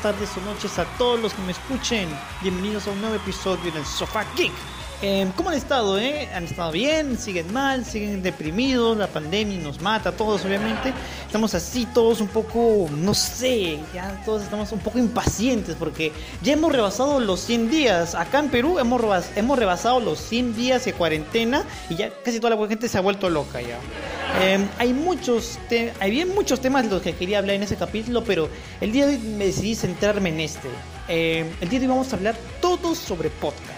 tardes o noches a todos los que me escuchen. Bienvenidos a un nuevo episodio del Sofá Geek. Eh, ¿Cómo han estado? Eh? ¿Han estado bien? ¿Siguen mal? ¿Siguen deprimidos? La pandemia nos mata a todos, obviamente. Estamos así todos un poco, no sé, ya todos estamos un poco impacientes porque ya hemos rebasado los 100 días. Acá en Perú hemos, rebas hemos rebasado los 100 días de cuarentena y ya casi toda la gente se ha vuelto loca ya. Eh, hay muchos hay bien muchos temas de los que quería hablar en ese capítulo, pero el día de hoy me decidí centrarme en este. Eh, el día de hoy vamos a hablar todo sobre podcast.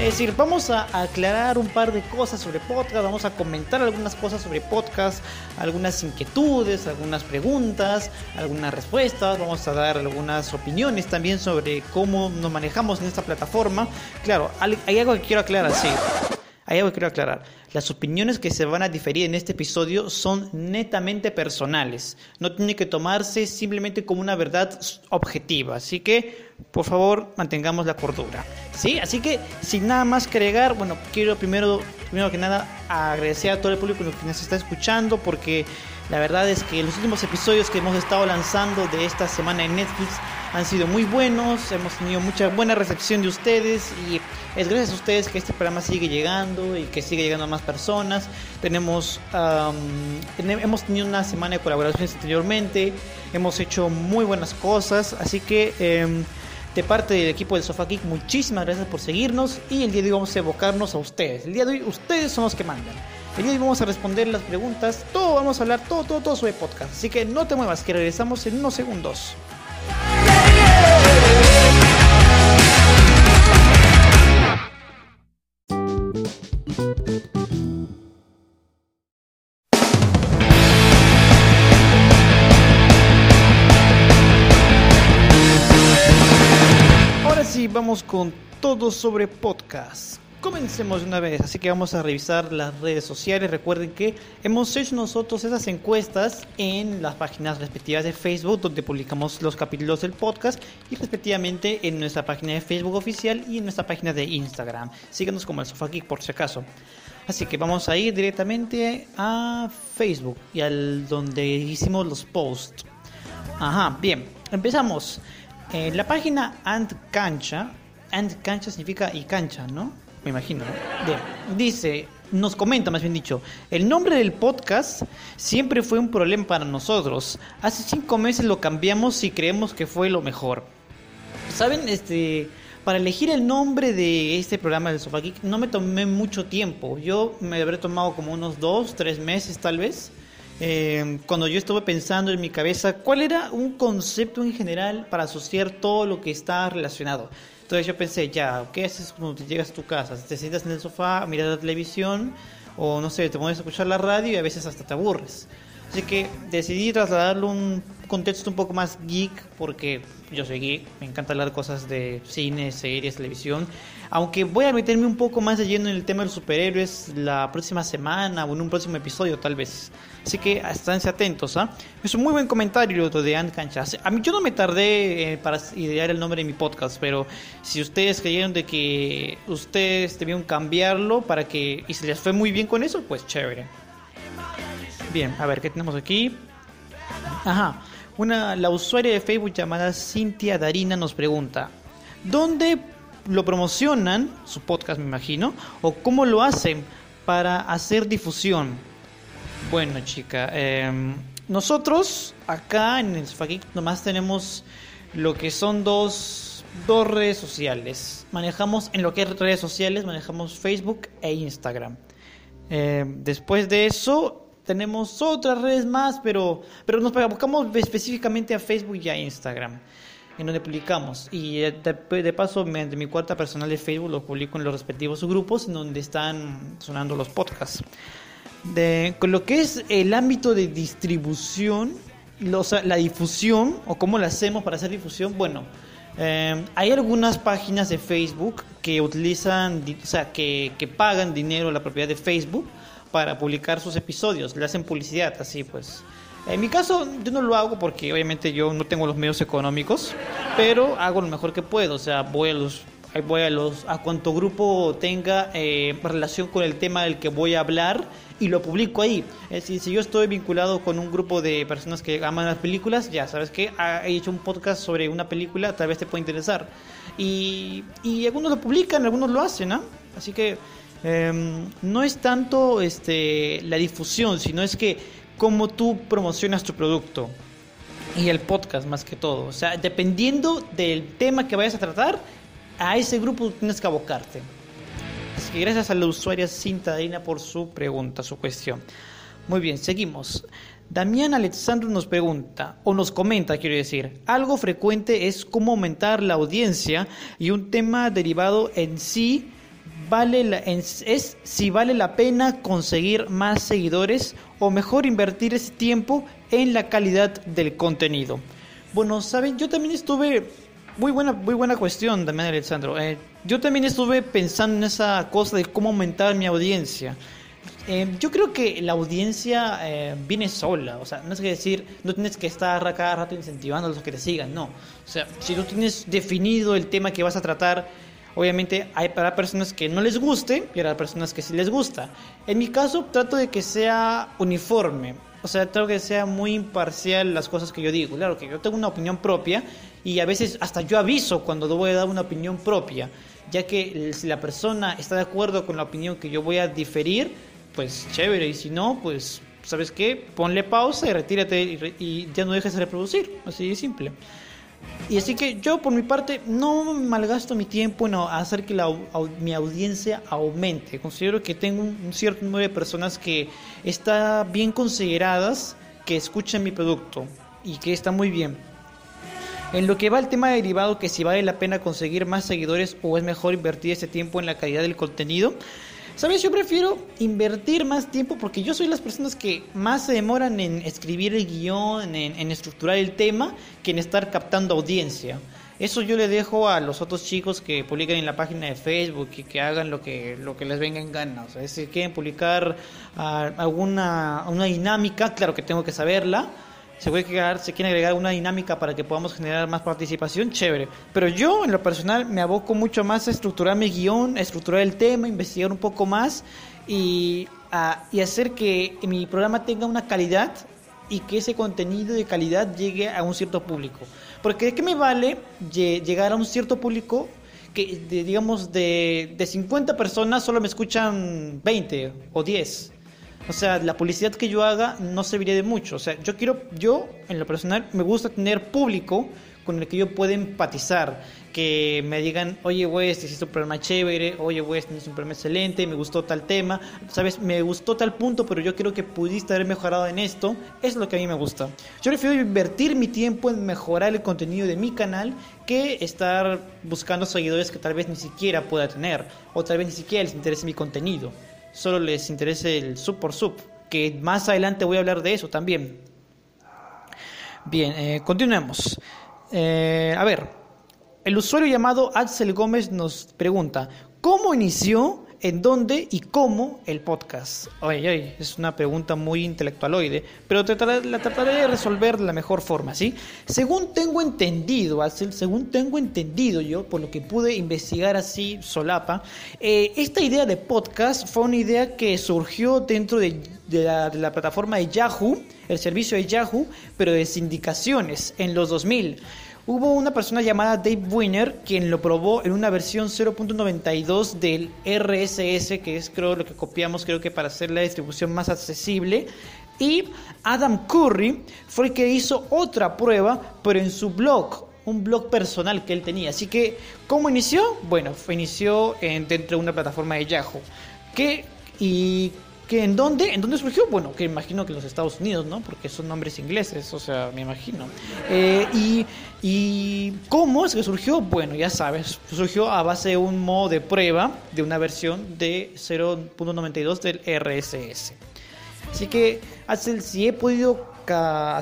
Es decir, vamos a aclarar un par de cosas sobre podcast, vamos a comentar algunas cosas sobre podcast, algunas inquietudes, algunas preguntas, algunas respuestas, vamos a dar algunas opiniones también sobre cómo nos manejamos en esta plataforma. Claro, hay algo que quiero aclarar, sí. Hay algo que quiero aclarar. Las opiniones que se van a diferir en este episodio son netamente personales. No tiene que tomarse simplemente como una verdad objetiva. Así que, por favor, mantengamos la cordura. ¿Sí? Así que, sin nada más que agregar, bueno, quiero primero, primero que nada agradecer a todo el público que nos está escuchando porque la verdad es que los últimos episodios que hemos estado lanzando de esta semana en Netflix han sido muy buenos, hemos tenido mucha buena recepción de ustedes y es gracias a ustedes que este programa sigue llegando y que sigue llegando a más personas. Tenemos, hemos tenido una semana de colaboraciones anteriormente, hemos hecho muy buenas cosas, así que em, de parte del equipo del Sofá Geek, muchísimas gracias por seguirnos y el día de hoy vamos a evocarnos a ustedes. El día de hoy ustedes son los que mandan. El día de hoy vamos a responder las preguntas, todo vamos a hablar, todo, todo, todo sobre podcast. Así que no te muevas, que regresamos en unos segundos. Con todo sobre podcast. Comencemos una vez, así que vamos a revisar las redes sociales. Recuerden que hemos hecho nosotros esas encuestas en las páginas respectivas de Facebook, donde publicamos los capítulos del podcast, y respectivamente en nuestra página de Facebook oficial y en nuestra página de Instagram. Síganos como el Sofá Geek por si acaso. Así que vamos a ir directamente a Facebook y al donde hicimos los posts. Ajá, bien, empezamos. Eh, la página Ant Cancha, Ant Cancha significa y cancha, ¿no? me imagino. Bien. Dice, nos comenta más bien dicho, el nombre del podcast siempre fue un problema para nosotros. Hace cinco meses lo cambiamos y creemos que fue lo mejor. Saben, este, para elegir el nombre de este programa del Sofá Geek no me tomé mucho tiempo. Yo me habré tomado como unos dos, tres meses tal vez. Eh, cuando yo estuve pensando en mi cabeza cuál era un concepto en general para asociar todo lo que está relacionado. Entonces yo pensé, ya, ¿qué haces cuando te llegas a tu casa? Te sientas en el sofá, miras la televisión o no sé, te pones a escuchar la radio y a veces hasta te aburres. Así que decidí trasladarlo un contexto un poco más geek porque yo soy geek, me encanta hablar cosas de cine, series, televisión. Aunque voy a meterme un poco más de lleno en el tema de los superhéroes la próxima semana o en un próximo episodio tal vez. Así que esténse atentos. ¿ah? Es un muy buen comentario de Ant Canchas. A mí yo no me tardé eh, para idear el nombre de mi podcast, pero si ustedes creyeron de que ustedes debían cambiarlo para que y se les fue muy bien con eso, pues chévere. Bien, a ver qué tenemos aquí. Ajá. Una, la usuaria de Facebook llamada Cintia Darina nos pregunta, ¿dónde lo promocionan, su podcast me imagino, o cómo lo hacen para hacer difusión? Bueno, chica, em, nosotros acá en el Geek nomás tenemos lo que son dos, dos redes sociales. Manejamos, en lo que es redes sociales, manejamos Facebook e Instagram. Em, después de eso, tenemos otras redes más, pero, pero nos buscamos específicamente a Facebook y a Instagram, en donde publicamos. Y de, paso, mediante mi cuarta personal de Facebook, lo publico en los respectivos grupos en donde están sonando los podcasts. De, con lo que es el ámbito de distribución, la difusión, o cómo la hacemos para hacer difusión, bueno, eh, hay algunas páginas de Facebook que utilizan, o sea, que, que pagan dinero a la propiedad de Facebook para publicar sus episodios, le hacen publicidad, así pues. En mi caso, yo no lo hago porque obviamente yo no tengo los medios económicos, pero hago lo mejor que puedo. O sea, voy a los, voy a los a cuánto grupo tenga eh, relación con el tema del que voy a hablar y lo publico ahí. Es decir, si yo estoy vinculado con un grupo de personas que aman las películas, ya sabes que he hecho un podcast sobre una película, tal vez te pueda interesar. Y, y algunos lo publican, algunos lo hacen, ¿no? Así que em, no es tanto este, la difusión, sino es que cómo tú promocionas tu producto y el podcast más que todo. O sea, dependiendo del tema que vayas a tratar, a ese grupo tienes que abocarte. Gracias a la usuaria Cintadina por su pregunta, su cuestión. Muy bien, seguimos. Damián Alexandro nos pregunta, o nos comenta, quiero decir, algo frecuente es cómo aumentar la audiencia y un tema derivado en sí vale es si vale la pena conseguir más seguidores o mejor invertir ese tiempo en la calidad del contenido. Bueno, saben, yo también estuve muy buena, muy buena cuestión también, Alexandro. Eh, yo también estuve pensando en esa cosa de cómo aumentar mi audiencia. Eh, yo creo que la audiencia eh, viene sola, o sea, no es que decir, no tienes que estar cada rato incentivando a los que te sigan, no. O sea, si tú tienes definido el tema que vas a tratar, Obviamente hay para personas que no les guste y para personas que sí les gusta. En mi caso trato de que sea uniforme, o sea, trato de que sea muy imparcial las cosas que yo digo. Claro que yo tengo una opinión propia y a veces hasta yo aviso cuando voy a dar una opinión propia, ya que si la persona está de acuerdo con la opinión que yo voy a diferir, pues chévere, y si no, pues ¿sabes qué? Ponle pausa y retírate y, ya no dejes de reproducir, así de simple. Y así que yo por mi parte no malgasto mi tiempo en hacer que mi audiencia aumente. Considero que tengo un, cierto número de personas que está bien consideradas, que escuchan mi producto y que está muy bien. En lo que va el tema derivado, que si vale la pena conseguir más seguidores o es mejor invertir ese tiempo en la calidad del contenido, ¿Sabes? Yo prefiero invertir más tiempo porque yo soy las personas que más se demoran en escribir el guion, en, estructurar el tema, que en estar captando audiencia. Eso yo le dejo a los otros chicos que publican en la página de Facebook y que hagan lo que, lo que les venga en gana. O sea, si quieren publicar ah, alguna una dinámica, claro que tengo que saberla se puede crear, se quiere agregar una dinámica para que podamos generar más participación, chévere. Pero yo, en lo personal, me aboco mucho más a estructurar mi guion, a estructurar el tema, investigar un poco más y, y hacer que mi programa tenga una calidad y que ese contenido de calidad llegue a un cierto público. Porque ¿de qué me vale llegar a un cierto público que, digamos, de, de 50 personas solo me escuchan 20 o 10? O sea, la publicidad que yo haga no serviría de mucho. O sea, yo quiero, yo en lo personal me gusta tener público con el que yo pueda empatizar, que me digan, oye, güey, este es un programa chévere, oye, güey, este es un programa excelente, me gustó tal tema, sabes, me gustó tal punto, pero yo creo que pudiste haber mejorado en esto, es lo que a mí me gusta. Yo prefiero invertir mi tiempo en mejorar el contenido de mi canal que estar buscando seguidores que tal vez ni siquiera pueda tener, o tal vez ni siquiera les interese mi contenido solo les interese el sub por sub, que más adelante voy a hablar de eso también. Bien, eh, continuemos. Eh, a ver, el usuario llamado Axel Gómez nos pregunta, ¿cómo inició en dónde y cómo el podcast. Oye, es una pregunta muy intelectualoide, pero la trataré de resolver de la mejor forma, ¿sí? Según tengo entendido, Axel, según tengo entendido yo, por lo que pude investigar así solapa, eh, esta idea de podcast fue una idea que surgió dentro de, la, de la plataforma de Yahoo, el servicio de Yahoo, pero de sindicaciones en los 2000. Hubo una persona llamada Dave Winner quien lo probó en una versión 0.92 del RSS, que es creo lo que copiamos, creo que para hacer la distribución más accesible. Y Adam Curry fue el que hizo otra prueba, pero en su blog, un blog personal que él tenía. Así que, ¿cómo inició? Bueno, inició en, dentro de una plataforma de Yahoo. Que, ¿Y ¿Que en dónde? ¿En dónde surgió? Bueno, que imagino que en los Estados Unidos, ¿no? Porque son nombres ingleses, o sea, me imagino. Eh, y, y, cómo es que surgió? Bueno, ya sabes, surgió a base de un modo de prueba de una versión de 0.92 del RSS. Así que, Axel, si he podido,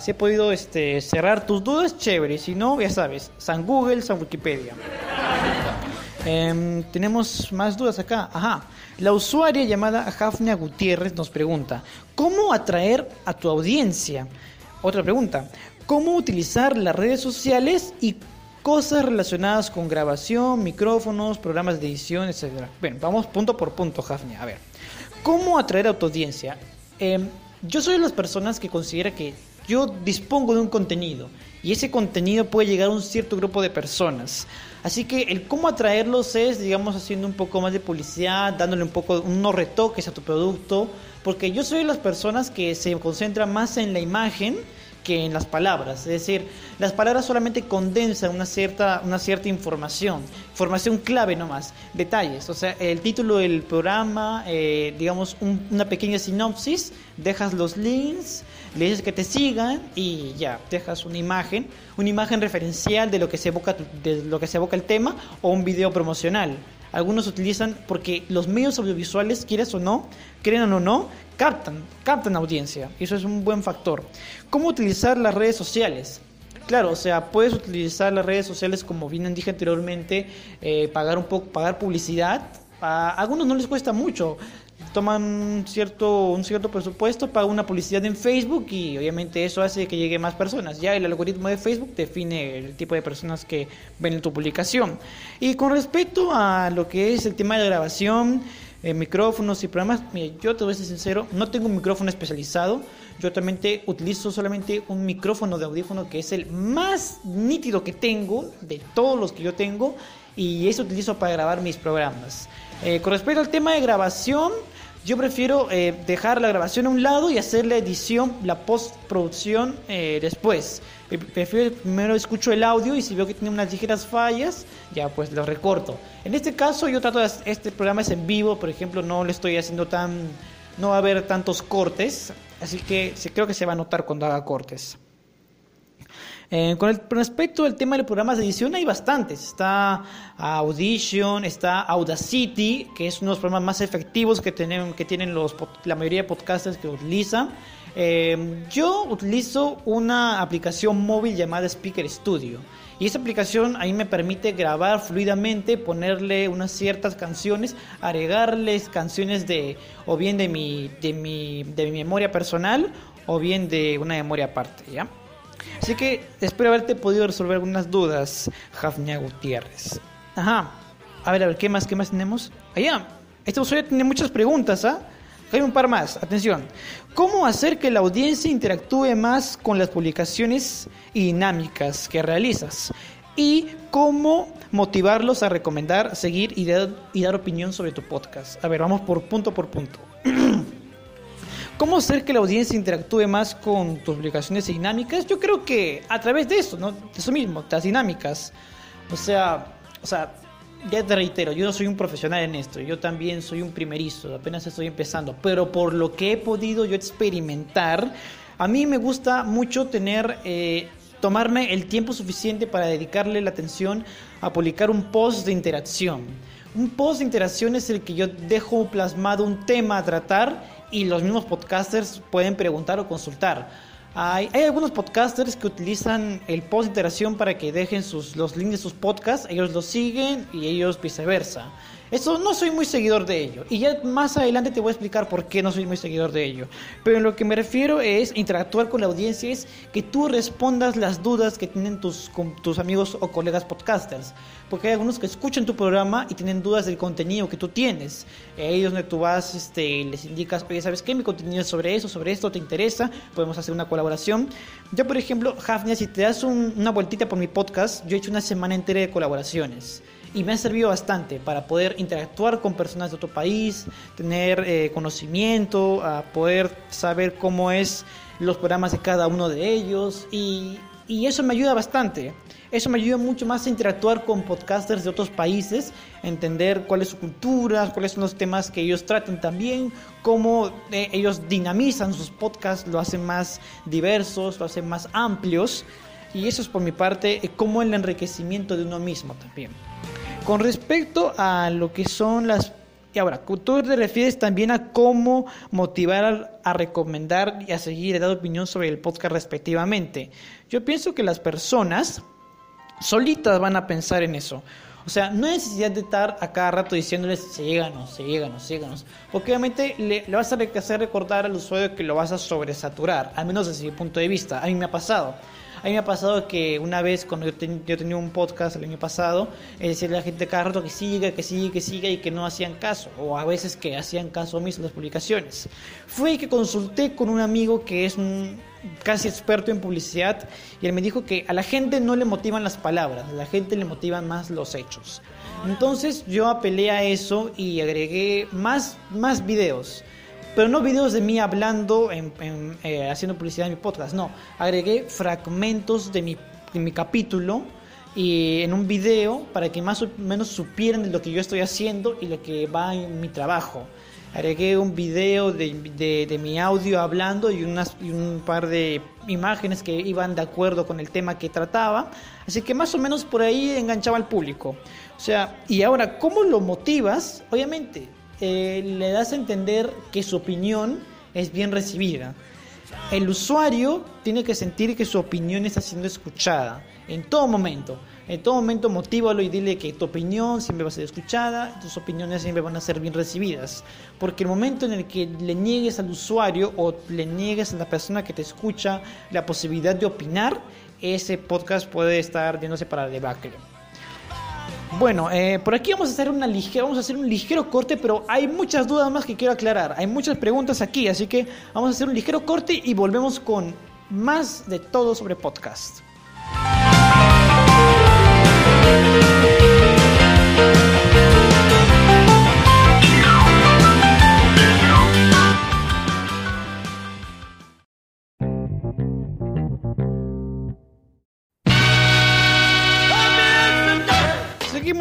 si he podido este, cerrar tus dudas, chévere. Si no, ya sabes, San Google, San Wikipedia. Em, tenemos más dudas acá. Ajá. La usuaria llamada Hafnia Gutiérrez nos pregunta, ¿cómo atraer a tu audiencia? Otra pregunta, ¿cómo utilizar las redes sociales y cosas relacionadas con grabación, micrófonos, programas de edición, etc. Bueno, vamos punto por punto, Hafnia. A ver, ¿cómo atraer a tu audiencia? Em, yo soy de las personas que considera que yo dispongo de un contenido y ese contenido puede llegar a un cierto grupo de personas. Así que el cómo atraerlos es, digamos, haciendo un poco más de publicidad, dándole un poco unos retoques a tu producto, porque yo soy de las personas que se concentran más en la imagen que en las palabras. Es decir, las palabras solamente condensan una cierta, una cierta información, información clave nomás, detalles. O sea, el título del programa, eh, digamos, una pequeña sinopsis, dejas los links, le dices que te sigan y ya, dejas una imagen, una imagen referencial de lo que se evoca, de lo que se evoca el tema o un video promocional. Algunos utilizan porque los medios audiovisuales, quieras o no, crean o no, captan, captan audiencia. Eso es un buen factor. ¿Cómo utilizar las redes sociales? Claro, o sea, puedes utilizar las redes sociales como bien dije anteriormente, eh, pagar un poco, pagar publicidad. A algunos no les cuesta mucho toman cierto, un cierto presupuesto, pagan una publicidad en Facebook y obviamente eso hace que llegue más personas. Ya el algoritmo de Facebook define el tipo de personas que ven tu publicación. Y con respecto a lo que es el tema de grabación, eh, micrófonos y programas, yo te voy a ser sincero, no tengo un micrófono especializado. Yo también utilizo solamente un micrófono de audífono que es el más nítido que tengo de todos los que yo tengo y eso utilizo para grabar mis programas. Eh, con respecto al tema de grabación, yo prefiero eh, dejar la grabación a un lado y hacer la edición, la postproducción eh, después. Prefiero primero escucho el audio y si veo que tiene unas ligeras fallas, ya pues lo recorto. En este caso yo trato de este programa es en vivo, por ejemplo, no le estoy haciendo tan no va a haber tantos cortes, así que creo que se va a notar cuando haga cortes. Eh, con, el, respecto al tema de programas de edición hay bastantes. Está Audition, está Audacity, que es uno de los programas más efectivos que tienen, que tienen la mayoría de podcasters que utilizan. Eh, yo utilizo una aplicación móvil llamada Speaker Studio. Y esa aplicación ahí me permite grabar fluidamente, ponerle unas ciertas canciones, agregarles canciones de o bien de mi, de mi, de mi memoria personal o bien de una memoria aparte, ¿ya? Así que espero haberte podido resolver algunas dudas, Jafnia Gutiérrez. Ajá. A ver, a ver, ¿qué más, qué más tenemos? Allá. Este usuario tiene muchas preguntas, ¿ah? Hay un par más, atención. ¿Cómo hacer que la audiencia interactúe más con las publicaciones dinámicas que realizas? Y cómo motivarlos a recomendar, seguir y dar, y dar opinión sobre tu podcast. A ver, vamos por punto por punto. ¿Cómo hacer que la audiencia interactúe más con tus publicaciones dinámicas? Yo creo que a través de eso, ¿no? De eso mismo, las dinámicas. O sea, o sea, ya te reitero, yo no soy un profesional en esto, yo también soy un primerizo, apenas estoy empezando, pero por lo que he podido yo experimentar, a mí me gusta mucho tener, eh, tomarme el tiempo suficiente para dedicarle la atención a publicar un post de interacción. Un post de interacción es el que yo dejo plasmado un tema a tratar y los mismos podcasters pueden preguntar o consultar. Hay, hay, algunos podcasters que utilizan el post de interacción para que dejen sus, los links de sus podcasts, ellos los siguen y ellos viceversa. Eso no soy muy seguidor de ello. Y ya más adelante te voy a explicar por qué no soy muy seguidor de ello. Pero en lo que me refiero es interactuar con la audiencia, es que tú respondas las dudas que tienen tus, tus amigos o colegas podcasters. Porque hay algunos que escuchan tu programa y tienen dudas del contenido que tú tienes. Ellos donde tú vas, este, les indicas, oye, ¿sabes qué? Mi contenido es sobre eso, sobre esto, ¿te interesa? Podemos hacer una colaboración. Yo, por ejemplo, Hafnia, si te das una vueltita por mi podcast, yo he hecho una semana entera de colaboraciones y me ha servido bastante para poder interactuar con personas de otro país, tener eh, conocimiento, a poder saber cómo es los programas de cada uno de ellos y, y eso me ayuda bastante. Eso me ayuda mucho más a interactuar con podcasters de otros países, entender cuál es su cultura, cuáles son los temas que ellos tratan también, cómo eh, ellos dinamizan sus podcasts, lo hacen más diversos, lo hacen más amplios. Y eso es por mi parte eh, como el enriquecimiento de uno mismo también. Con respecto a lo que son las... Y ahora, tú te refieres también a cómo motivar a, recomendar y a seguir y dar opinión sobre el podcast respectivamente. Yo pienso que las personas solitas van a pensar en eso. O sea, no hay necesidad de estar a cada rato diciéndoles síganos, síganos, síganos. Porque obviamente le, le vas a hacer recordar al usuario que lo vas a sobresaturar, al menos desde mi punto de vista. A mí me ha pasado. A mí me ha pasado que una vez cuando yo, tenía un podcast el año pasado, es decir, la gente cada rato que siga, que siga, que siga y que no hacían caso, o a veces que hacían caso omiso las publicaciones. Fue que consulté con un amigo que es un casi experto en publicidad y él me dijo que a la gente no le motivan las palabras, a la gente le motivan más los hechos. Entonces yo apelé a eso y agregué más, más videos pero no videos de mí hablando, en, eh, haciendo publicidad en mi podcast, no, agregué fragmentos de mi, de mi capítulo y en un video para que más o menos supieran de lo que yo estoy haciendo y lo que va en mi trabajo. Agregué un video de, de, de mi audio hablando y, unas, y un par de imágenes que iban de acuerdo con el tema que trataba. Así que más o menos por ahí enganchaba al público. O sea, y ahora, ¿cómo lo motivas? Obviamente, eh, le das a entender que su opinión es bien recibida. El usuario tiene que sentir que su opinión está siendo escuchada en todo momento. En todo momento motívalo y dile que tu opinión siempre va a ser escuchada, tus opiniones siempre van a ser bien recibidas. Porque el momento en el que le niegues al usuario o le niegues a la persona que te escucha la posibilidad de opinar, ese podcast puede estar yéndose para debacle. Bueno, eh, por aquí vamos a hacer una ligera, vamos a hacer un ligero corte, pero hay muchas dudas más que quiero aclarar. Hay muchas preguntas aquí, así que vamos a hacer un ligero corte y volvemos con más de todo sobre podcast.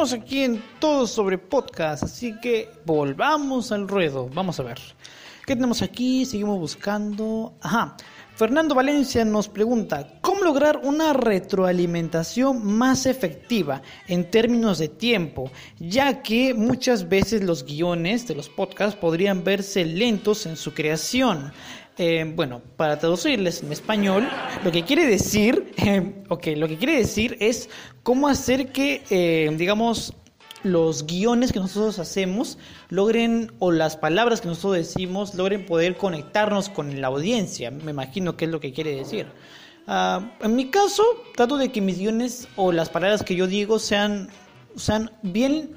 Seguimos aquí en todo sobre podcast, así que volvamos al ruedo. Vamos a ver. ¿Qué tenemos aquí? Seguimos buscando. Ajá. Fernando Valencia nos pregunta, ¿cómo lograr una retroalimentación más efectiva en términos de tiempo? Ya que muchas veces los guiones de los podcasts podrían verse lentos en su creación. Eh, bueno, para traducirles en español, lo que quiere decir, eh, lo que quiere decir es cómo hacer que, eh, digamos, los guiones que nosotros hacemos logren, o las palabras que nosotros decimos, logren poder conectarnos con la audiencia. Me imagino que es lo que quiere decir. Ah, en mi caso, trato de que mis guiones o las palabras que yo digo sean, sean bien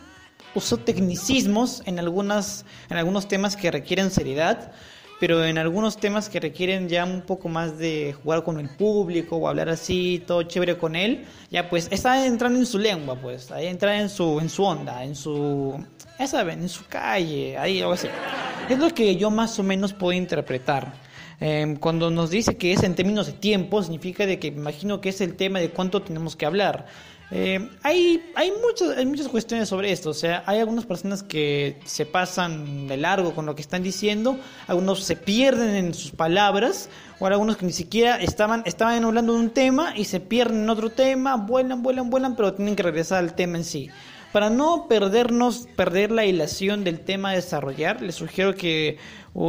uso tecnicismos en algunas en algunos temas que requieren seriedad pero en algunos temas que requieren ya un poco más de jugar con el público o hablar así, todo chévere con él, ya pues está entrando en su lengua, pues, ahí entra en su, en su onda, en su, ya saben, en su calle, ahí algo así. Es lo que yo más o menos puedo interpretar. Em, cuando nos dice que es en términos de tiempo, significa de que imagino que es el tema de cuánto tenemos que hablar. Eh, hay, hay, hay muchas cuestiones sobre esto. O sea, hay algunas personas que se pasan de largo con lo que están diciendo, algunos se pierden en sus palabras, o algunos que ni siquiera estaban, estaban hablando de un tema y se pierden en otro tema, vuelan, vuelan, vuelan, pero tienen que regresar al tema en sí. Para no perdernos, perder la hilación del tema a desarrollar, les sugiero que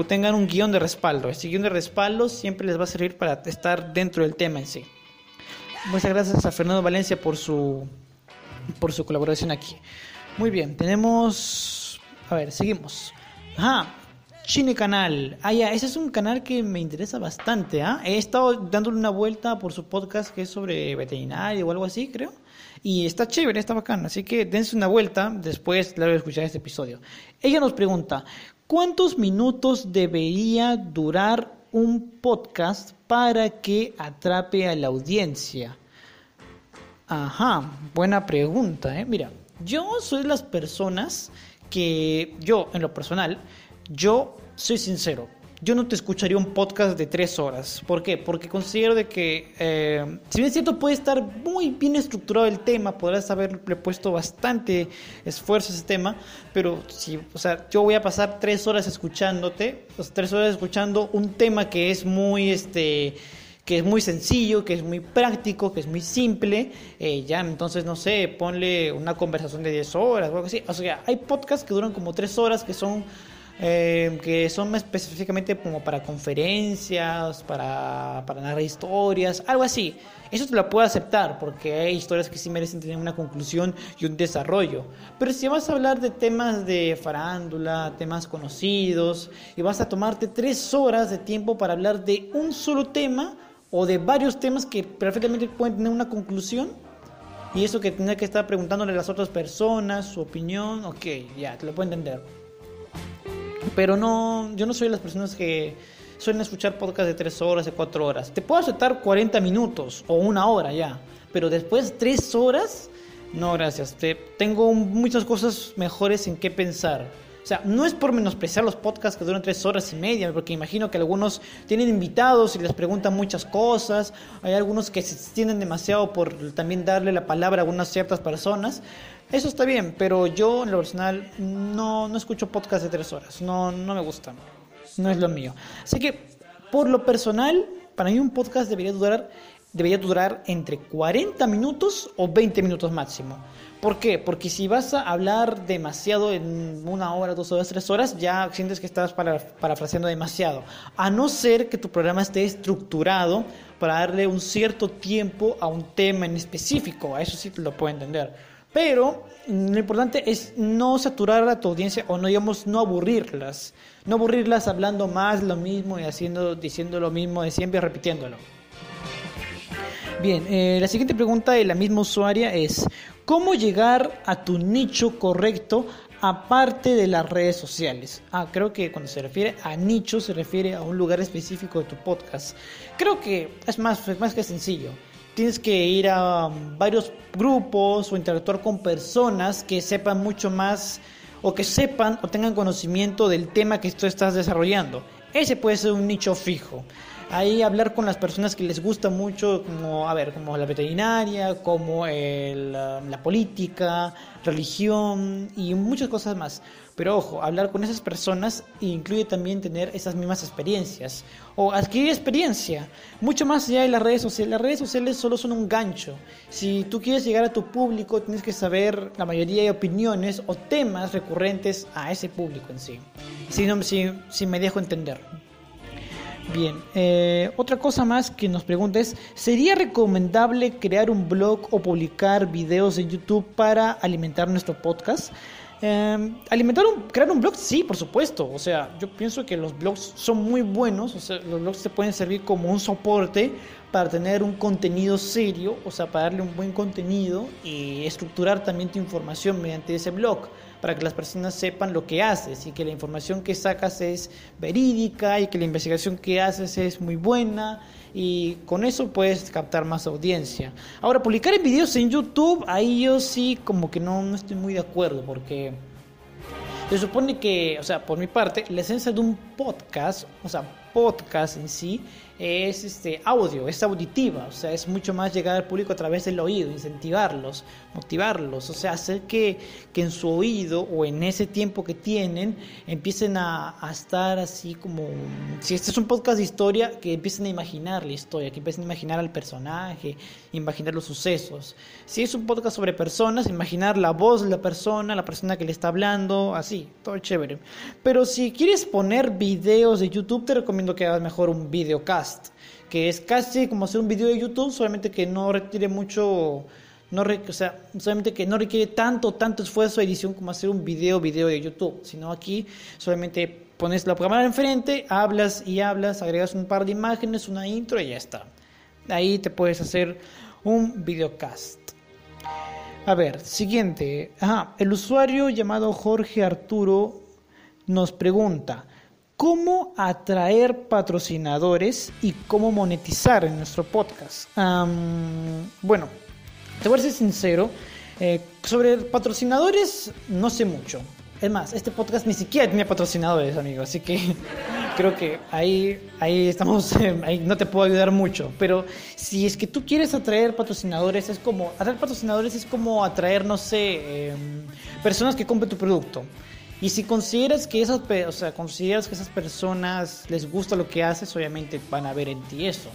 tengan un guion de respaldo. Ese guion de respaldo siempre les va a servir para estar dentro del tema en sí. Muchas gracias a Fernando Valencia por su por su colaboración aquí. Muy bien, tenemos a ver, seguimos. Ajá. Chine Canal. Ah, ya, ese es un canal que me interesa bastante, ¿ah? He estado dándole una vuelta por su podcast que es sobre veterinario o algo así, creo. Y está chévere, está bacán. Así que dense una vuelta después, claro, de escuchar este episodio. Ella nos pregunta, ¿cuántos minutos debería durar un podcast para que atrape a la audiencia? Ajá, buena pregunta, ¿eh? Mira, yo soy las personas que yo, en lo personal, yo soy sincero. Yo no te escucharía un podcast de tres horas. ¿Por qué? Porque considero de que, eh, si bien es cierto, puede estar muy bien estructurado el tema, podrás haberle puesto bastante esfuerzo a ese tema, pero si, o sea, yo voy a pasar tres horas escuchándote, tres horas escuchando un tema que es muy, este, que es muy sencillo, que es muy práctico, que es muy simple, eh, ya entonces no sé, ponle una conversación de 10 horas o algo así. O sea, hay podcasts que duran como 3 horas que son eh, que son específicamente como para conferencias, para, para narrar historias, algo así. Eso te lo puedo aceptar porque hay historias que sí merecen tener una conclusión y un desarrollo. Pero si vas a hablar de temas de farándula, temas conocidos, y vas a tomarte tres horas de tiempo para hablar de un solo tema, o de varios temas que perfectamente pueden tener una conclusión y eso que tener que estar preguntándole a las otras personas su opinión, ok, ya, te lo puedo entender. Pero no, yo no soy de las personas que suelen escuchar podcasts de 3 horas, de 4 horas. Te puedo aceptar 40 minutos o una hora ya, pero después 3 horas, no, gracias. Te, tengo muchas cosas mejores en qué pensar. O sea, no es por menospreciar los podcasts que duran tres horas y media, porque imagino que algunos tienen invitados y les preguntan muchas cosas. Hay algunos que se extienden demasiado por también darle la palabra a algunas ciertas personas. Eso está bien, pero yo en lo personal no, no escucho podcasts de tres horas. No, no me gustan. No es lo mío. Así que, por lo personal, para mí un podcast debería durar, debería durar entre 40 minutos o 20 minutos máximo. ¿Por qué? Porque si vas a hablar demasiado en una hora, dos horas, tres horas, ya sientes que estás parafraseando demasiado. A no ser que tu programa esté estructurado para darle un cierto tiempo a un tema en específico. A eso sí te lo puedo entender. Pero lo importante es no saturar a tu audiencia o no digamos no aburrirlas. No aburrirlas hablando más lo mismo y haciendo, diciendo lo mismo de siempre, repitiéndolo. Bien, eh, la siguiente pregunta de la misma usuaria es, ¿cómo llegar a tu nicho correcto aparte de las redes sociales? Ah, creo que cuando se refiere a nicho se refiere a un lugar específico de tu podcast. Creo que es más, es más que sencillo. Tienes que ir a um, varios grupos o interactuar con personas que sepan mucho más o que sepan o tengan conocimiento del tema que tú estás desarrollando. Ese puede ser un nicho fijo ahí hablar con las personas que les gusta mucho, como, a ver, como la veterinaria, como el, la política, religión y muchas cosas más. Pero ojo, hablar con esas personas incluye también tener esas mismas experiencias o adquirir experiencia, mucho más allá de las redes sociales. Las redes sociales solo son un gancho. Si tú quieres llegar a tu público, tienes que saber la mayoría de opiniones o temas recurrentes a ese público en sí. Si, no, si, si me dejo entender. Bien, eh, otra cosa más que nos pregunta es, ¿sería recomendable crear un blog o publicar videos en YouTube para alimentar nuestro podcast? Em, alimentar un, crear un blog, sí, por supuesto. O sea, yo pienso que los blogs son muy buenos. O sea, los blogs te pueden servir como un soporte para tener un contenido serio, o sea, para darle un buen contenido y estructurar también tu información mediante ese blog para que las personas sepan lo que haces y que la información que sacas es verídica y que la investigación que haces es muy buena y con eso puedes captar más audiencia. Ahora, publicar en videos en YouTube, ahí yo sí como que no, no estoy muy de acuerdo porque se supone que, o sea, por mi parte, la esencia de un podcast, o sea, podcast en sí, es este audio, es auditiva, o sea, es mucho más llegar al público a través del oído, incentivarlos, motivarlos, o sea, hacer que, que en su oído o en ese tiempo que tienen empiecen a, a, estar así como, si este es un podcast de historia, que empiecen a imaginar la historia, que empiecen a imaginar al personaje, imaginar los sucesos. Si es un podcast sobre personas, imaginar la voz de la persona, la persona que le está hablando, así, todo chévere. Pero si quieres poner videos de YouTube, te recomiendo que hagas mejor un videocast que es casi como hacer un video de YouTube, solamente que no requiere mucho, no o sea, solamente que no requiere tanto, tanto esfuerzo de edición como hacer un video, video de YouTube, sino aquí solamente pones la cámara enfrente, hablas y hablas, agregas un par de imágenes, una intro y ya está. Ahí te puedes hacer un videocast. A ver, siguiente. El usuario llamado Jorge Arturo nos pregunta, cómo atraer patrocinadores y cómo monetizar en nuestro podcast. bueno, te voy a ser sincero, eh, sobre patrocinadores no sé mucho. Es más, este podcast ni siquiera tenía patrocinadores, amigo, así que creo que ahí, ahí estamos, ahí no te puedo ayudar mucho. Pero si es que tú quieres atraer patrocinadores, es como, atraer patrocinadores es como atraer, no sé, em, personas que compren tu producto. Y si consideras que esas, o sea, consideras que esas personas les gusta lo que haces, obviamente van a ver en ti eso.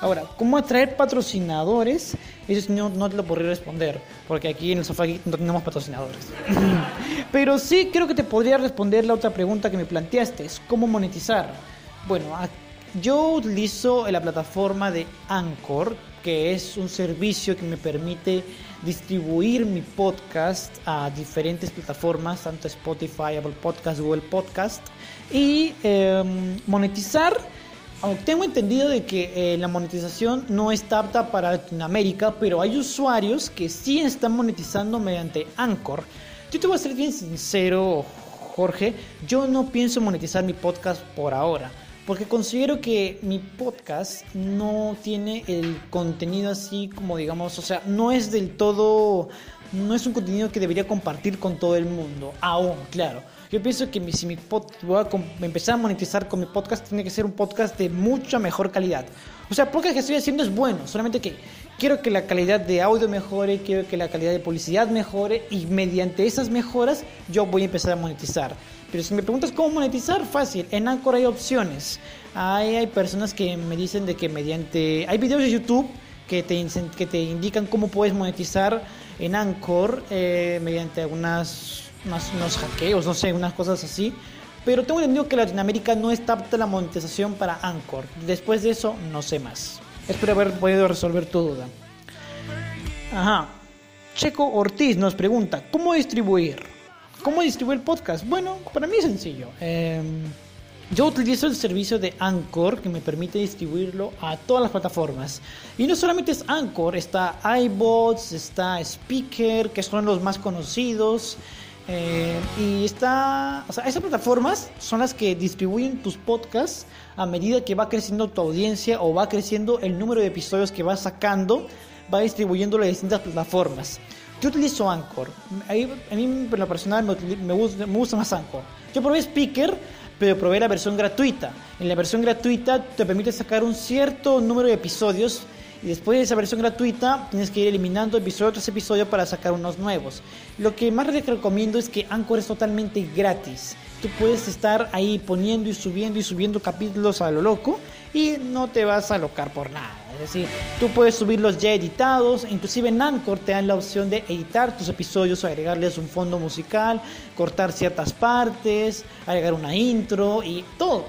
Ahora, ¿cómo atraer patrocinadores? Eso no, no te lo podría responder, porque aquí en el sofá no tenemos patrocinadores. Pero sí creo que te podría responder la otra pregunta que me planteaste, es cómo monetizar. Bueno, yo utilizo la plataforma de Anchor, que es un servicio que me permite distribuir mi podcast a diferentes plataformas, tanto Spotify, Apple Podcast, Google Podcast, y em, monetizar. Tengo entendido de que eh, la monetización no está apta para Latinoamérica, pero hay usuarios que sí están monetizando mediante Anchor. Yo te voy a ser bien sincero, Jorge, yo no pienso monetizar mi podcast por ahora, porque considero que mi podcast no tiene el contenido así como digamos, o sea, no es del todo, no es un contenido que debería compartir con todo el mundo, aún, claro. Yo pienso que si mi voy a empezar a monetizar con mi podcast, tiene que ser un podcast de mucha mejor calidad. O sea, el podcast que estoy haciendo es bueno, solamente que quiero que la calidad de audio mejore, quiero que la calidad de publicidad mejore y mediante esas mejoras yo voy a empezar a monetizar. Pero si me preguntas cómo monetizar, fácil. En Anchor hay opciones. Hay, hay personas que me dicen de que mediante... Hay videos de YouTube que te, que te indican cómo puedes monetizar en Anchor eh, mediante algunas unos hackeos, no sé, unas cosas así. Pero tengo entendido que Latinoamérica no está apta la monetización para Anchor. Después de eso, no sé más. Espero haber podido resolver tu duda. Ajá. Checo Ortiz nos pregunta, ¿cómo distribuir? ¿Cómo distribuir el podcast? Bueno, para mí es sencillo. Em, yo utilizo el servicio de Anchor que me permite distribuirlo a todas las plataformas. Y no solamente es Anchor, está iBots, está Speaker, que son los más conocidos. Eh, y está, o sea, esas plataformas son las que distribuyen tus podcasts a medida que va creciendo tu audiencia o va creciendo el número de episodios que vas sacando, va distribuyendo las distintas plataformas. Yo utilizo Anchor. a mí, en lo personal, me, me gusta más Anchor. Yo probé Speaker, pero probé la versión gratuita. En la versión gratuita te permite sacar un cierto número de episodios y después de esa versión gratuita tienes que ir eliminando episodio tras episodio para sacar unos nuevos. Lo que más recomiendo es que Anchor es totalmente gratis. Tú puedes estar ahí poniendo y subiendo y subiendo capítulos a lo loco y no te vas a alocar por nada. Es decir, tú puedes subirlos ya editados, inclusive en Anchor te dan la opción de editar tus episodios, agregarles un fondo musical, cortar ciertas partes, agregar una intro y todo.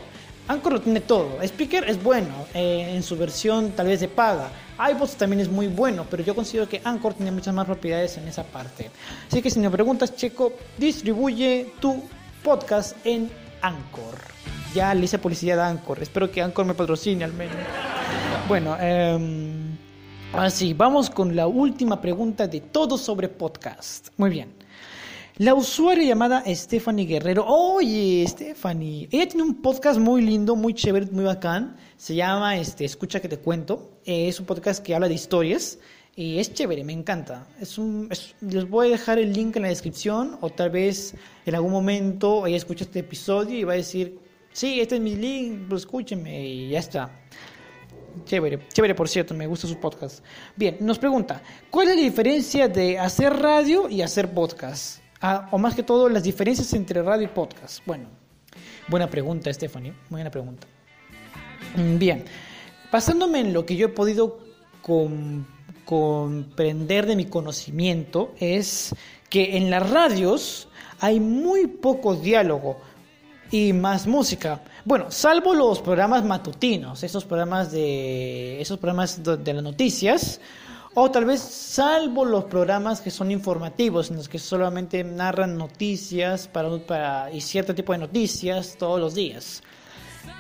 Anchor lo tiene todo. Speaker es bueno eh, en su versión tal vez de paga iBots también es muy bueno, pero yo considero que Anchor tiene muchas más propiedades en esa parte. Así que si me preguntas, Checo, distribuye tu podcast en Anchor. Ya le hice publicidad a Anchor. Espero que Anchor me patrocine al menos. Bueno, eh, así, vamos con la última pregunta de todo sobre podcast. Muy bien. La usuaria llamada Stephanie Guerrero. Oye, Stephanie. Ella tiene un podcast muy lindo, muy chévere, muy bacán. Se llama este, Escucha que te cuento. Es un podcast que habla de historias. Y es chévere, me encanta. Es un, les voy a dejar el link en la descripción. O tal vez en algún momento ella escucha este episodio y va a decir: Sí, este es mi link, pues escúchenme. Y ya está. Chévere, chévere por cierto, me gusta su podcast. Bien, nos pregunta, ¿cuál es la diferencia de hacer radio y hacer podcast? Ah, o más que todo, las diferencias entre radio y podcast. Bueno, buena pregunta, Stephanie. Buena pregunta. Mm, bien, basándome en lo que yo he podido comprender de mi conocimiento, es que en las radios hay muy poco diálogo y más música. Bueno, salvo los programas matutinos, esos programas de esos programas de las noticias, o tal vez salvo los programas que son informativos, en los que solamente narran noticias para, para, y cierto tipo de noticias todos los días.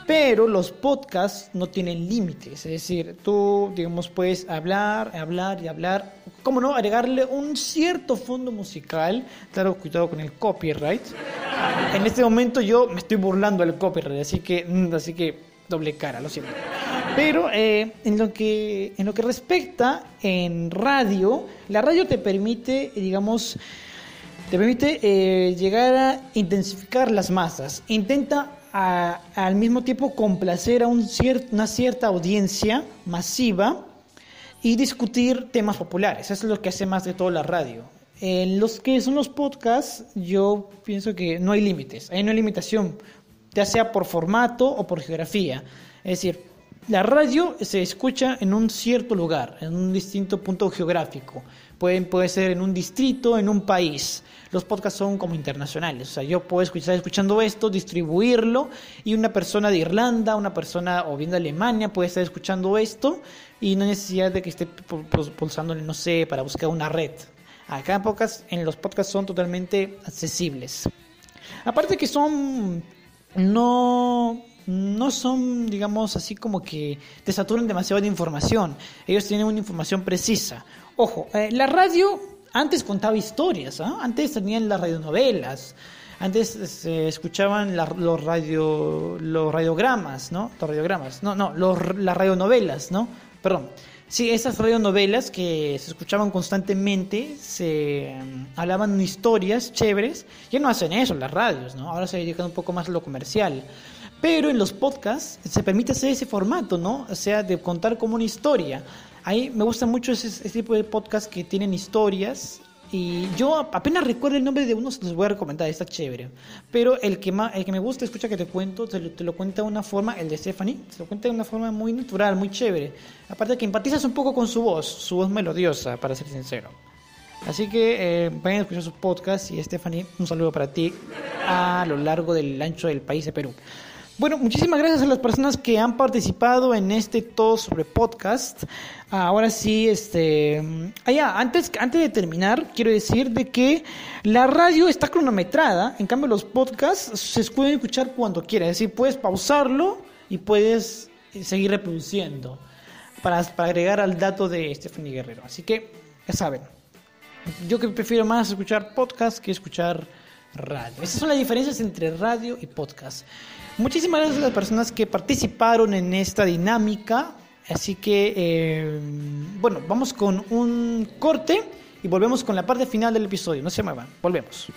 Pero los podcasts no tienen límites, es decir, tú, digamos, puedes hablar, hablar y hablar. ¿Cómo no? Agregarle un cierto fondo musical. Claro, cuidado con el copyright. En este momento yo me estoy burlando del copyright, así que, mm, así que doble cara, lo siento. Pero eh, en, lo que, en lo que respecta en radio, la radio te permite, digamos, te permite eh, llegar a intensificar las masas. Intenta al mismo tiempo complacer a un una cierta audiencia masiva y discutir temas populares. Eso es lo que hace más de todo la radio. En los que son los podcasts, yo pienso que no hay límites, hay una limitación, ya sea por formato o por geografía. Es decir, la radio se escucha en un cierto lugar, en un distinto punto geográfico. Puede, puede ser en un distrito, en un país. Los podcasts son como internacionales. O sea, yo puedo estar escuchando esto, distribuirlo, y una persona de Irlanda, una persona o bien de Alemania puede estar escuchando esto, y no necesidad de que esté pulsándole, no sé, para buscar una red. Acá en, podcast, en los podcasts son totalmente accesibles. Aparte que son no no son, digamos, así como que te saturan demasiado de información. Ellos tienen una información precisa. Ojo, eh, la radio antes contaba historias, ¿ah? antes tenían las radionovelas, antes se escuchaban los, radio, los radiogramas, ¿no? Los radiogramas, no, no, los, las radionovelas, ¿no? Perdón. Sí, esas radionovelas que se escuchaban constantemente, se mm, hablaban historias chéveres. Ya no hacen eso las radios, ¿no? Ahora se dedican un poco más a lo comercial. Pero en los podcasts se permite hacer ese formato, ¿no? O sea, de contar como una historia. Ahí me gusta mucho ese, tipo de podcasts que tienen historias y yo apenas recuerdo el nombre de uno, se los voy a recomendar, está chévere. Pero el que, más, el que me gusta, escucha que te cuento, te lo, cuenta de una forma, el de Stephanie, te lo cuenta de una forma muy natural, muy chévere. Aparte que empatizas un poco con su voz, su voz melodiosa, para ser sincero. Así que eh, vayan a escuchar sus podcasts y Stephanie, un saludo para ti a lo largo del ancho del país de Perú. Bueno, muchísimas gracias a las personas que han participado en este todo sobre podcast. Ahora sí, este, ah, antes, antes de terminar, quiero decir de que la radio está cronometrada, en cambio los podcasts se pueden escuchar cuando quieras, es decir, puedes pausarlo y puedes seguir reproduciendo para, para agregar al dato de Stephanie Guerrero. Así que, ya saben, yo que prefiero más escuchar podcast que escuchar radio. Esas son las diferencias entre radio y podcast. Muchísimas gracias a las personas que participaron en esta dinámica. Así que, eh, bueno, vamos con un corte y volvemos con la parte final del episodio. No se muevan, volvemos.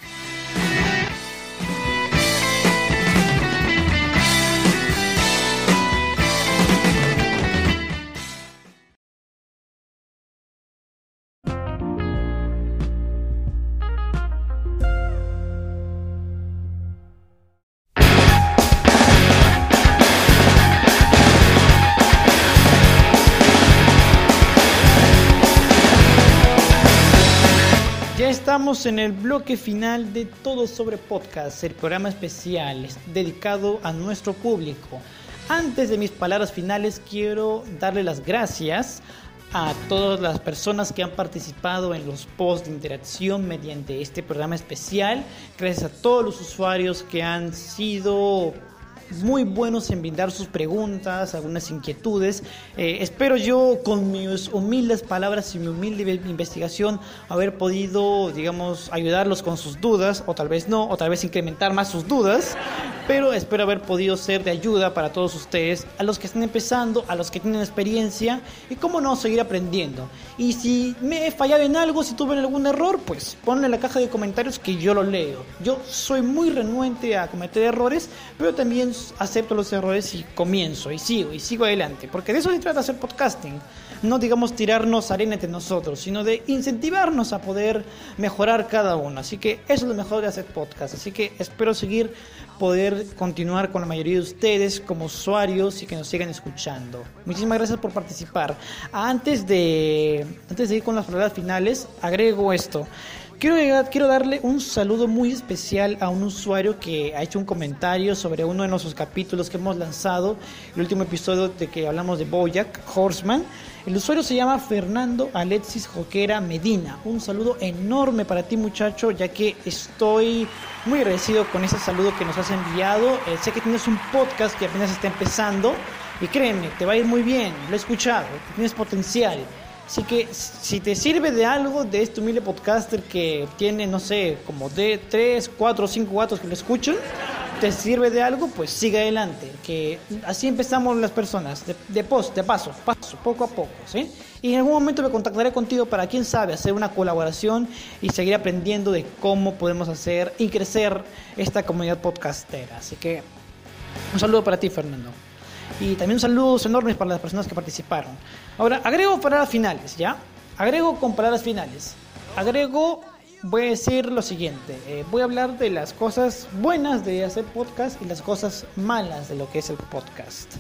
Estamos en el bloque final de Todo sobre Podcast, el programa especial dedicado a nuestro público. Antes de mis palabras finales, quiero darle las gracias a todas las personas que han participado en los posts de interacción mediante este programa especial. Gracias a todos los usuarios que han sido muy buenos en brindar sus preguntas, algunas inquietudes. Eh, espero yo con mis humildes palabras y mi humilde investigación haber podido, digamos, ayudarlos con sus dudas, o tal vez no, o tal vez incrementar más sus dudas, pero espero haber podido ser de ayuda para todos ustedes, a los que están empezando, a los que tienen experiencia y cómo no seguir aprendiendo. Y si me he fallado en algo, si tuve algún error, pues ponle en la caja de comentarios que yo lo leo. Yo soy muy renuente a cometer errores, pero también acepto los errores y comienzo y sigo y sigo adelante, porque de eso se trata hacer podcasting, no digamos tirarnos arena entre nosotros, sino de incentivarnos a poder mejorar cada uno. Así que eso es lo mejor de hacer podcast, así que espero seguir poder continuar con la mayoría de ustedes como usuarios y que nos sigan escuchando. Muchísimas gracias por participar. Antes de antes de ir con las palabras finales, agrego esto. Quiero, quiero darle un saludo muy especial a un usuario que ha hecho un comentario sobre uno de nuestros capítulos que hemos lanzado, el último episodio de que hablamos de Bojack Horseman. El usuario se llama Fernando Alexis Joquera Medina. Un saludo enorme para ti muchacho, ya que estoy muy agradecido con ese saludo que nos has enviado. Eh, sé que tienes un podcast que apenas está empezando y créeme, te va a ir muy bien, lo he escuchado, tienes potencial. Así que si te sirve de algo de este humilde podcaster que tiene, no sé, como de 3, 4 o 5 gatos que lo escuchan, te sirve de algo, pues sigue adelante. Que así empezamos las personas, de, de post, de paso, paso, poco a poco, ¿sí? Y en algún momento me contactaré contigo para, quién sabe, hacer una colaboración y seguir aprendiendo de cómo podemos hacer y crecer esta comunidad podcastera. Así que un saludo para ti, Fernando. Y también saludos enormes para las personas que participaron. Ahora, agrego palabras finales, ¿ya? Agrego con palabras finales. Agrego, voy a decir lo siguiente. Eh, voy a hablar de las cosas buenas de hacer podcast y las cosas malas de lo que es el podcast.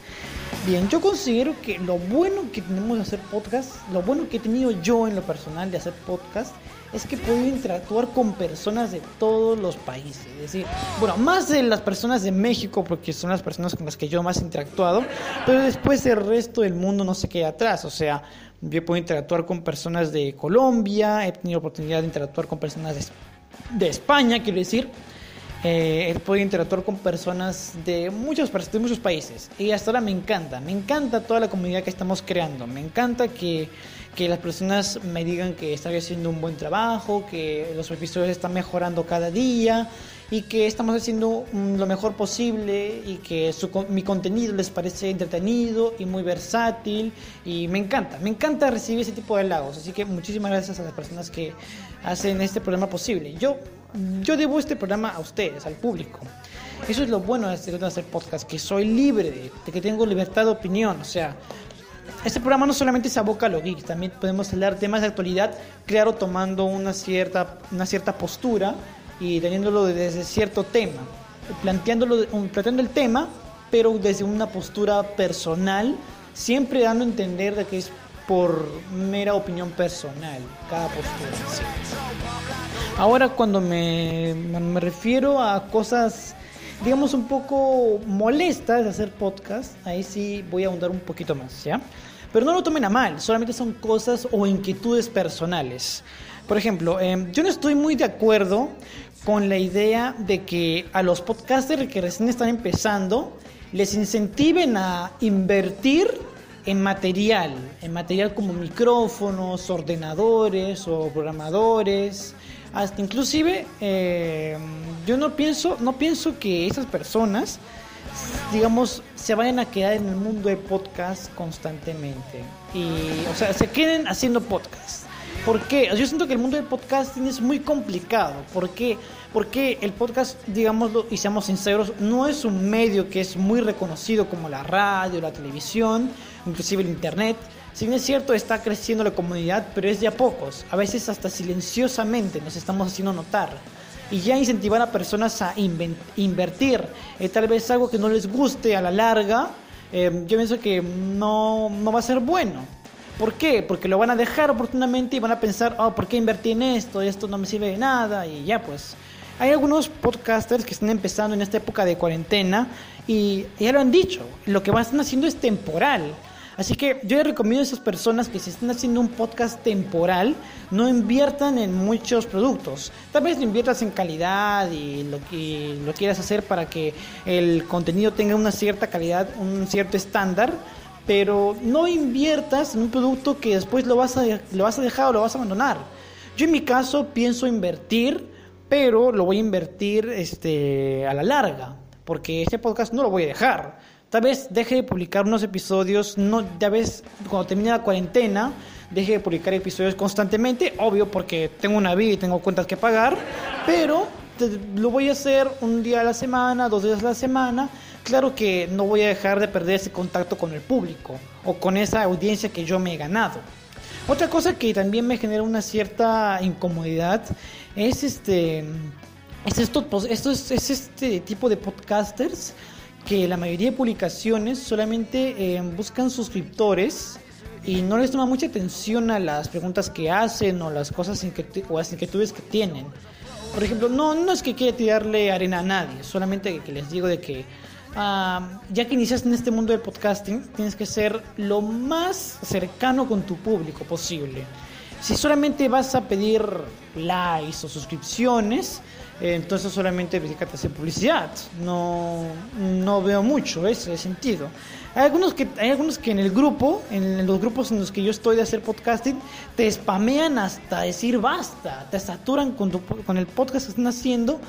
Bien, yo considero que lo bueno que tenemos de hacer podcast, lo bueno que he tenido yo en lo personal de hacer podcast, es que puedo interactuar con personas de todos los países. Es decir, bueno, más de las personas de México, porque son las personas con las que yo más he interactuado, pero después el resto del mundo no se queda atrás. O sea, yo puedo interactuar con personas de Colombia, he tenido oportunidad de interactuar con personas de, de España, quiero decir. eh, he podido interactuar con personas de muchos países y hasta ahora me encanta, me encanta toda la comunidad que estamos creando, me encanta que, que las personas me digan que estoy haciendo un buen trabajo, que los episodios están mejorando cada día y que estamos haciendo lo mejor posible y que mi contenido les parece entretenido y muy versátil y me encanta, me encanta recibir ese tipo de halagos, así que muchísimas gracias a las personas que hacen este programa posible. Yo, yo debo este programa a ustedes, al público. Eso es lo bueno de hacer, de hacer podcast, que soy libre, de que tengo libertad de opinión, o sea, este programa no solamente se aboca a lo geek, también podemos hablar temas de actualidad, claro, tomando una cierta, una cierta postura y teniéndolo desde cierto tema, planteándolo, planteando el tema, pero desde una postura personal, siempre dando a entender de que es por mera opinión personal, cada postura. Ahora cuando me, me refiero a cosas, digamos, un poco molestas de hacer podcast, ahí sí voy a ahondar un poquito más, ¿ya? Pero no lo tomen a mal, solamente son cosas o inquietudes personales. Por ejemplo, em, yo no estoy muy de acuerdo con la idea de que a los podcasters que recién están empezando les incentiven a invertir en material, en material como micrófonos, ordenadores o programadores, hasta inclusive em, yo no pienso, no pienso que esas personas digamos, se vayan a quedar en el mundo de podcast constantemente. Y, o sea, se queden haciendo podcast. ¿Por qué? Yo siento que el mundo del podcasting es muy complicado. ¿Por qué? Porque el podcast, digámoslo y seamos sinceros, no es un medio que es muy reconocido como la radio, la televisión, inclusive el internet. Si bien es cierto, está creciendo la comunidad, pero es de a pocos. A veces hasta silenciosamente nos estamos haciendo notar y ya incentivar a personas a invertir eh, tal vez algo que no les guste a la larga, eh, yo pienso que no, no, va a ser bueno. ¿Por qué? Porque lo van a dejar oportunamente y van a pensar, oh, ¿por qué invertí en esto? Esto no me sirve de nada y ya pues. Hay algunos podcasters que están empezando en esta época de cuarentena y ya lo han dicho, lo que van a estar haciendo es temporal. Así que yo les recomiendo a esas personas que si están haciendo un podcast temporal, no inviertan en muchos productos. Tal vez inviertas en calidad y lo que lo quieras hacer para que el contenido tenga una cierta calidad, un cierto estándar, pero no inviertas en un producto que después lo vas a, lo vas a dejar o lo vas a abandonar. Yo en mi caso pienso invertir, pero lo voy a invertir este, a la larga, porque este podcast no lo voy a dejar Tal vez deje de publicar unos episodios, no, ya ves, cuando termine la cuarentena, deje de publicar episodios constantemente, obvio porque tengo una vida y tengo cuentas que pagar, pero lo voy a hacer un día a la semana, dos días a la semana. Claro que no voy a dejar de perder ese contacto con el público o con esa audiencia que yo me he ganado. Otra cosa que también me genera una cierta incomodidad es este es esto, esto es este tipo de podcasters que la mayoría de publicaciones solamente eh, buscan suscriptores y no les toma mucha atención a las preguntas que hacen o las cosas o las inquietudes que tienen. Por ejemplo, no, no es que quiera tirarle arena a nadie, solamente que les digo de que ah, ya que iniciaste en este mundo del podcasting, tienes que ser lo más cercano con tu público posible. Si solamente vas a pedir likes o suscripciones, entonces solamente dedícate a hacer publicidad. No, no veo mucho ese sentido. Hay algunos, que, hay algunos que en el grupo, en los grupos en los que yo estoy de hacer podcasting, te spamean hasta decir basta, te saturan con, con el podcast que están haciendo.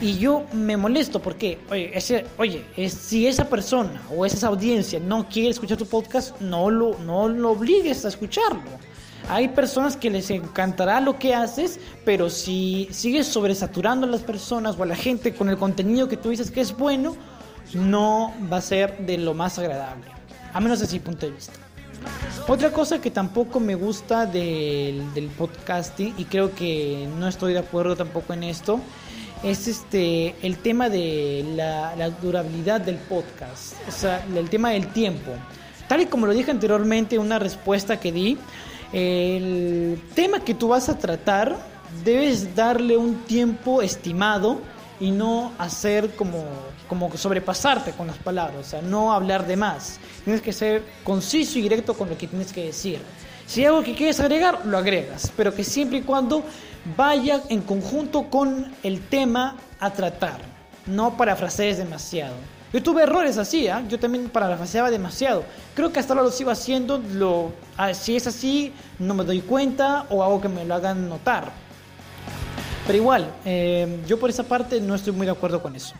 Y yo me molesto porque, oye, ese, oye si esa persona o esa audiencia no quiere escuchar tu podcast, no lo, no lo obligues a escucharlo. Hay personas que les encantará lo que haces, pero si sigues sobresaturando a las personas o a la gente con el contenido que tú dices que es bueno, no va a ser de lo más agradable. A menos desde mi punto de vista. Otra cosa que tampoco me gusta del, podcasting, y creo que no estoy de acuerdo tampoco en esto, es este el tema de la, la durabilidad del podcast, o sea, el tema del tiempo. Tal y como lo dije anteriormente, una respuesta que di, el tema que tú vas a tratar debes darle un tiempo estimado y no hacer como, como sobrepasarte con las palabras, o sea, no hablar de más. Tienes que ser conciso y directo con lo que tienes que decir. Si hay algo que quieres agregar, lo agregas, pero que siempre y cuando vaya en conjunto con el tema a tratar, no parafrasees demasiado. Yo tuve errores así, ¿eh? yo también parafraseaba demasiado. Creo que hasta ahora lo sigo haciendo, lo, ah, si es así, no me doy cuenta o hago que me lo hagan notar. Pero igual, eh, yo por esa parte no estoy muy de acuerdo con eso.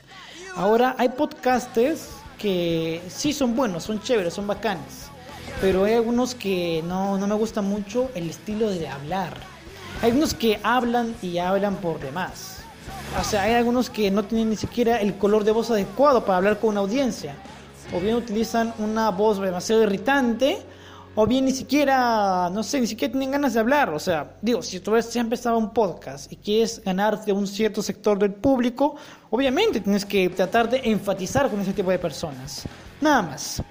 Ahora, hay podcasters que sí son buenos, son chéveres, son bacanes. Pero hay algunos que no, no me gusta mucho el estilo de hablar. Hay algunos que hablan y hablan por demás. O sea, hay algunos que no tienen ni siquiera el color de voz adecuado para hablar con una audiencia. O bien utilizan una voz demasiado irritante o bien ni siquiera, no sé, ni siquiera tienen ganas de hablar. O sea, digo, si tú has empezado un podcast y quieres ganarte un cierto sector del público, obviamente tienes que tratar de enfatizar con ese tipo de personas. Nada más.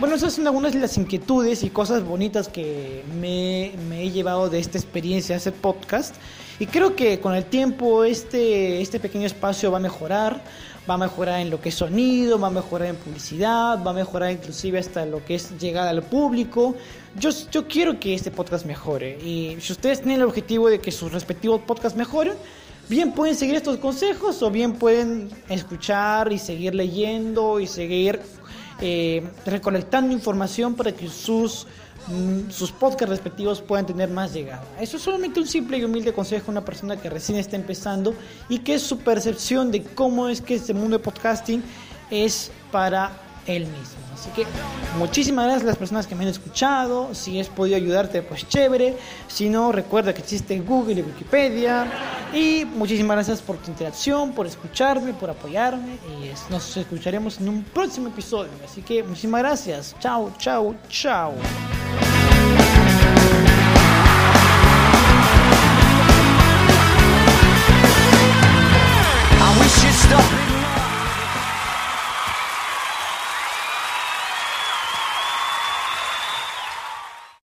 Bueno, esas son algunas de las inquietudes y cosas bonitas que me, me, he llevado de esta experiencia de hacer podcast. Y creo que con el tiempo este, este pequeño espacio va a mejorar va a mejorar en lo que es sonido, va a mejorar en publicidad, va a mejorar inclusive hasta lo que es llegada al público. Yo, yo quiero que este podcast mejore y si ustedes tienen el objetivo de que sus respectivos podcasts mejoren, bien pueden seguir estos consejos o bien pueden escuchar y seguir leyendo y seguir eh, recolectando información para que sus sus podcasts respectivos puedan tener más llegada. Eso es solamente un simple y humilde consejo a una persona que recién está empezando y que su percepción de cómo es que este mundo de podcasting es para él mismo. Así que muchísimas gracias a las personas que me han escuchado. Si es podido ayudarte, pues chévere. Si no, recuerda que existe Google y Wikipedia. Y muchísimas gracias por tu interacción, por escucharme, por apoyarme. Y nos escucharemos en un próximo episodio. Así que muchísimas gracias. Chao, chao, chao.